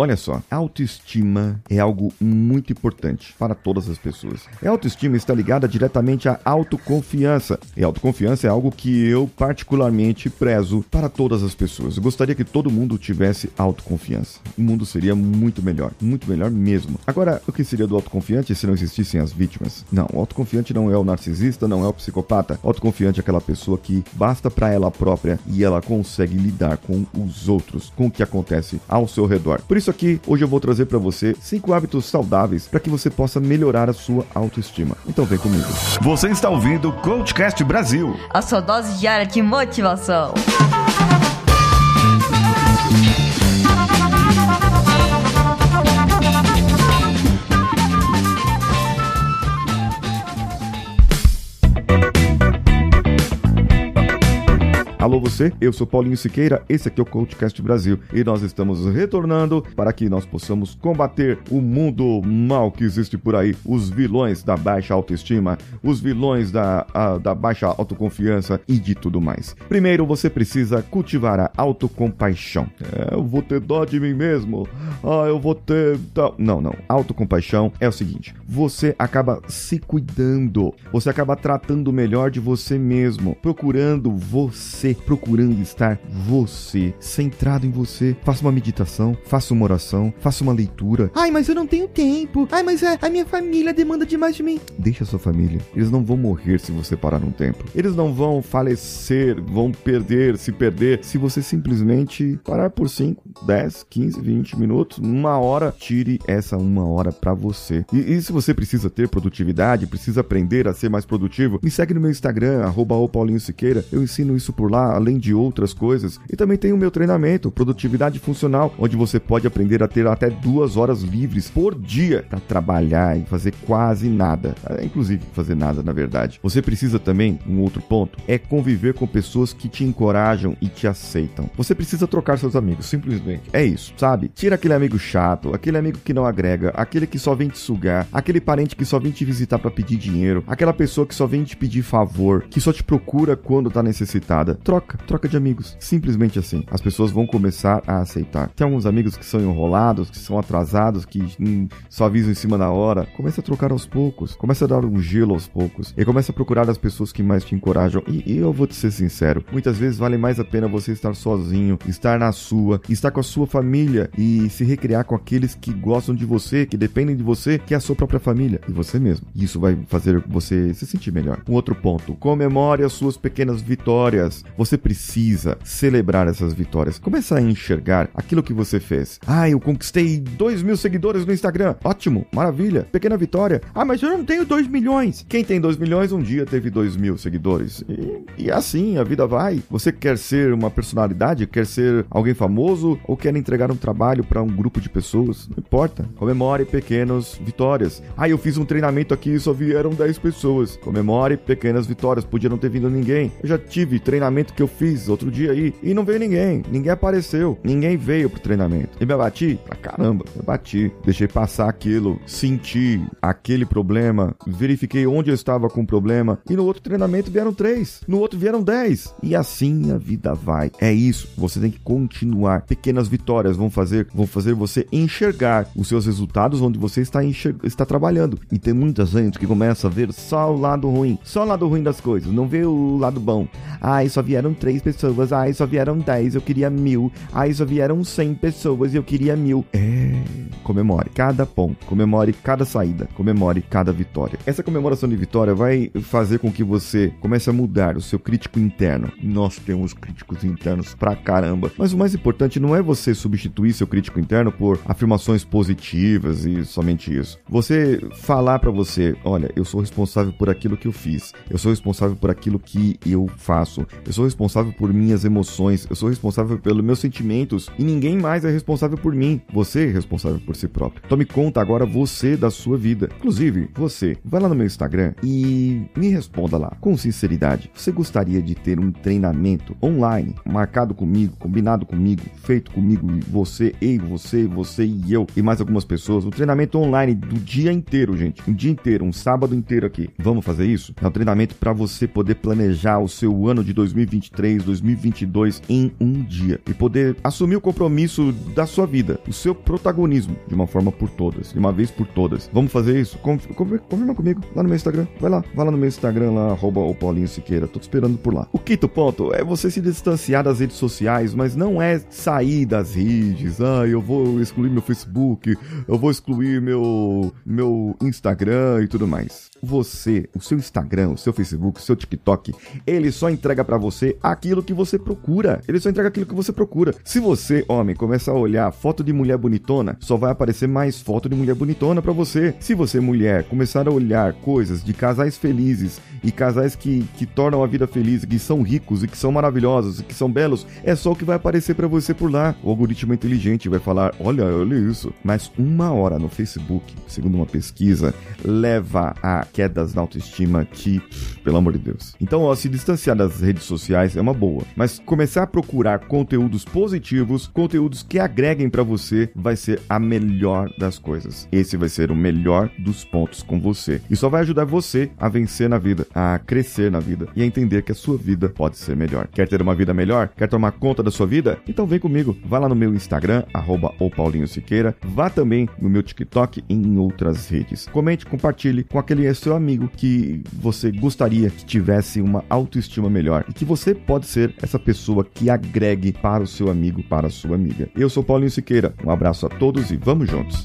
Olha só, autoestima é algo muito importante para todas as pessoas. A autoestima está ligada diretamente à autoconfiança. E autoconfiança é algo que eu particularmente prezo para todas as pessoas. Eu gostaria que todo mundo tivesse autoconfiança. O mundo seria muito melhor, muito melhor mesmo. Agora, o que seria do autoconfiante se não existissem as vítimas? Não, o autoconfiante não é o narcisista, não é o psicopata. O autoconfiante é aquela pessoa que basta para ela própria e ela consegue lidar com os outros, com o que acontece ao seu redor. Por isso aqui, hoje eu vou trazer para você cinco hábitos saudáveis para que você possa melhorar a sua autoestima. Então vem comigo. Você está ouvindo o Coachcast Brasil. A sua dose diária de motivação. Alô você, eu sou Paulinho Siqueira, esse aqui é o Coachcast Brasil. E nós estamos retornando para que nós possamos combater o mundo mal que existe por aí, os vilões da baixa autoestima, os vilões da, a, da baixa autoconfiança e de tudo mais. Primeiro você precisa cultivar a autocompaixão. É, eu vou ter dó de mim mesmo, ah, eu vou ter... Não, não, autocompaixão é o seguinte, você acaba se cuidando, você acaba tratando melhor de você mesmo, procurando você procurando estar você, centrado em você. Faça uma meditação, faça uma oração, faça uma leitura. Ai, mas eu não tenho tempo. Ai, mas a, a minha família demanda demais de mim. Deixa a sua família. Eles não vão morrer se você parar no tempo. Eles não vão falecer, vão perder, se perder, se você simplesmente parar por 5, 10, 15, 20 minutos, uma hora, tire essa uma hora para você. E, e, se você precisa ter produtividade, precisa aprender a ser mais produtivo, me segue no meu Instagram, arroba Paulinho Siqueira. Eu ensino isso por lá lá, além de outras coisas. E também tem o meu treinamento, Produtividade Funcional, onde você pode aprender a ter até duas horas livres por dia para trabalhar e fazer quase nada. É, inclusive, fazer nada, na verdade. Você precisa também, um outro ponto, é conviver com pessoas que te encorajam e te aceitam. Você precisa trocar seus amigos, simplesmente. É isso, sabe? Tira aquele amigo chato, aquele amigo que não agrega, aquele que só vem te sugar, aquele parente que só vem te visitar para pedir dinheiro, aquela pessoa que só vem te pedir favor, que só te procura quando tá necessitada troca, troca de amigos. Simplesmente assim. As pessoas vão começar a aceitar. Tem alguns amigos que são enrolados, que são atrasados, que hum, só avisam em cima da hora. Começa a trocar aos poucos. Começa a dar um gelo aos poucos. E começa a procurar as pessoas que mais te encorajam. E, e eu vou te ser sincero, muitas vezes vale mais a pena você estar sozinho, estar na sua, estar com a sua família e se recriar com aqueles que gostam de você, que dependem de você, que é a sua própria família e você mesmo. Isso vai fazer você se sentir melhor. Um outro ponto: comemore as suas pequenas vitórias. Você precisa celebrar essas vitórias. Começa a enxergar aquilo que você fez. Ah, eu conquistei 2 mil seguidores no Instagram. Ótimo, maravilha, pequena vitória. Ah, mas eu não tenho 2 milhões. Quem tem 2 milhões um dia teve 2 mil seguidores. E, e assim a vida vai. Você quer ser uma personalidade? Quer ser alguém famoso? Ou quer entregar um trabalho para um grupo de pessoas? Não importa. Comemore pequenas vitórias. Ah, eu fiz um treinamento aqui e só vieram 10 pessoas. Comemore pequenas vitórias. Podia não ter vindo ninguém. Eu já tive treinamento treinamento que eu fiz outro dia aí e não veio ninguém. Ninguém apareceu. Ninguém veio pro treinamento. E me abati? Pra caramba, me abati. Deixei passar aquilo, senti aquele problema, verifiquei onde eu estava com o problema. E no outro treinamento vieram três. No outro vieram dez. E assim a vida vai. É isso. Você tem que continuar. Pequenas vitórias vão fazer, vão fazer você enxergar os seus resultados onde você está, está trabalhando. E tem muita gente que começa a ver só o lado ruim. Só o lado ruim das coisas. Não vê o lado bom. Ah, só vieram vieram três pessoas, ai, só vieram dez, eu queria mil, ai, só vieram cem pessoas e eu queria mil. É. Comemore cada ponto, comemore cada saída, comemore cada vitória. Essa comemoração de vitória vai fazer com que você comece a mudar o seu crítico interno. Nós temos críticos internos pra caramba, mas o mais importante não é você substituir seu crítico interno por afirmações positivas e somente isso. Você falar para você, olha, eu sou responsável por aquilo que eu fiz, eu sou responsável por aquilo que eu faço, eu sou responsável por minhas emoções, eu sou responsável pelos meus sentimentos e ninguém mais é responsável por mim. Você é responsável por si próprio. Tome conta agora você da sua vida. Inclusive, você, vai lá no meu Instagram e me responda lá, com sinceridade. Você gostaria de ter um treinamento online, marcado comigo, combinado comigo, feito comigo e você, e você, você e eu e mais algumas pessoas? Um treinamento online do dia inteiro, gente. Um dia inteiro, um sábado inteiro aqui. Vamos fazer isso? É um treinamento para você poder planejar o seu ano de 2023, 2022 em um dia e poder assumir o compromisso da sua vida, o seu protagonismo de uma forma por todas, de uma vez por todas. Vamos fazer isso? Confirma comigo lá no meu Instagram. Vai lá, vai lá no meu Instagram lá, arroba o Paulinho Siqueira. Tô te esperando por lá. O quinto ponto é você se distanciar das redes sociais, mas não é sair das redes. Ah, eu vou excluir meu Facebook, eu vou excluir meu, meu Instagram e tudo mais. Você, o seu Instagram, o seu Facebook, o seu TikTok, ele só entrega para você aquilo que você procura. Ele só entrega aquilo que você procura. Se você, homem, começar a olhar foto de mulher bonitona, só vai aparecer mais foto de mulher bonitona para você. Se você, mulher, começar a olhar coisas de casais felizes e casais que, que tornam a vida feliz, que são ricos e que são maravilhosos e que são belos, é só o que vai aparecer para você por lá. O algoritmo inteligente vai falar: olha, olha isso. Mas uma hora no Facebook, segundo uma pesquisa, leva a quedas na autoestima que, pelo amor de Deus. Então, ó, se distanciar das redes sociais é uma boa, mas começar a procurar conteúdos positivos, conteúdos que agreguem para você, vai ser a melhor das coisas. Esse vai ser o melhor dos pontos com você. E só vai ajudar você a vencer na vida, a crescer na vida e a entender que a sua vida pode ser melhor. Quer ter uma vida melhor? Quer tomar conta da sua vida? Então vem comigo. Vá lá no meu Instagram, arroba Siqueira. Vá também no meu TikTok e em outras redes. Comente, compartilhe com aquele seu amigo que você gostaria que tivesse uma autoestima melhor e que você pode ser essa pessoa que agregue para o seu amigo, para a sua amiga. Eu sou Paulinho Siqueira. Um abraço a todos e vamos juntos.